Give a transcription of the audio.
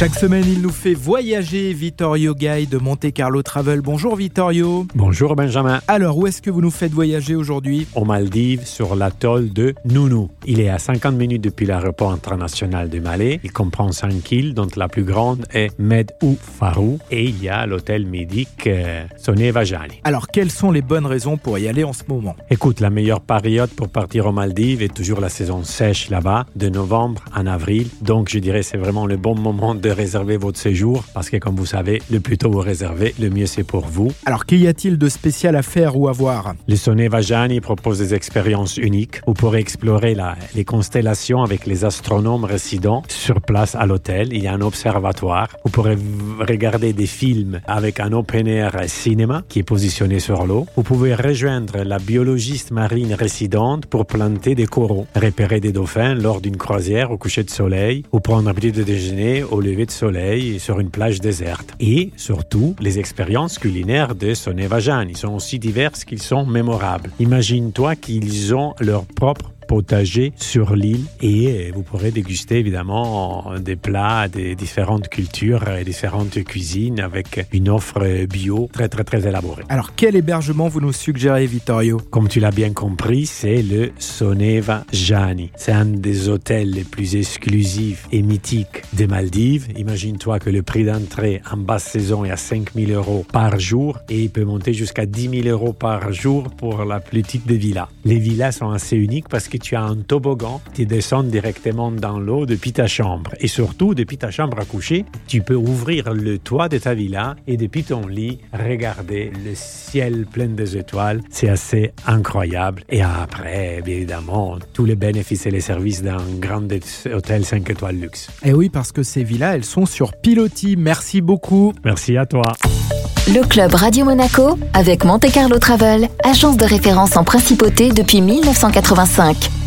Chaque semaine, il nous fait voyager Vittorio Gay de Monte Carlo Travel. Bonjour Vittorio. Bonjour Benjamin. Alors, où est-ce que vous nous faites voyager aujourd'hui? Aux Maldives, sur l'atoll de Nunu. Il est à 50 minutes depuis l'aéroport international de Malais. Il comprend 5 îles, dont la plus grande est Med ou Faru. Et il y a l'hôtel médic euh, Sonevajani. Alors, quelles sont les bonnes raisons pour y aller en ce moment? Écoute, la meilleure période pour partir aux Maldives est toujours la saison sèche là-bas, de novembre en avril. Donc, je dirais c'est vraiment le bon moment de réserver votre séjour parce que, comme vous savez, le plus tôt vous réservez, le mieux c'est pour vous. Alors, qu'y a-t-il de spécial à faire ou à voir? Le Sonevajani propose des expériences uniques. Vous pourrez explorer la- les constellations avec les astronomes résidents sur place à l'hôtel. Il y a un observatoire. Vous pourrez regarder des films avec un open air cinéma qui est positionné sur l'eau. Vous pouvez rejoindre la biologiste marine résidente pour planter des coraux, repérer des dauphins lors d'une croisière au coucher de soleil ou prendre un petit déjeuner au lever de soleil sur une plage déserte. Et surtout, les expériences culinaires de Sonevajani sont aussi diverses qu'ils sont mémorables. Imagine-toi qu'ils ont leur propre potager sur l'île et vous pourrez déguster évidemment des plats des différentes cultures et différentes cuisines avec une offre bio très très très élaborée. Alors, quel hébergement vous nous suggérez, Vittorio? Comme tu l'as bien compris, c'est le Soneva Jani. C'est un des hôtels les plus exclusifs et mythiques des Maldives. Imagine-toi que le prix d'entrée en basse saison est à 5 000 euros par jour et il peut monter jusqu'à 10 000 euros par jour pour la plus petite des villas. Les villas sont assez uniques parce que tu as un toboggan qui descend directement dans l'eau depuis ta chambre. Et surtout, depuis ta chambre à coucher, tu peux ouvrir le toit de ta villa et depuis ton lit, regarder le ciel plein des étoiles. C'est assez incroyable. Et après, bien évidemment, tous les bénéfices et les services d'un grand hôtel 5 étoiles luxe. Eh oui, parce que ces villas, elles sont sur pilotis. Merci beaucoup. Merci à toi. Le club Radio Monaco avec Monte Carlo Travel, agence de référence en principauté depuis 1985.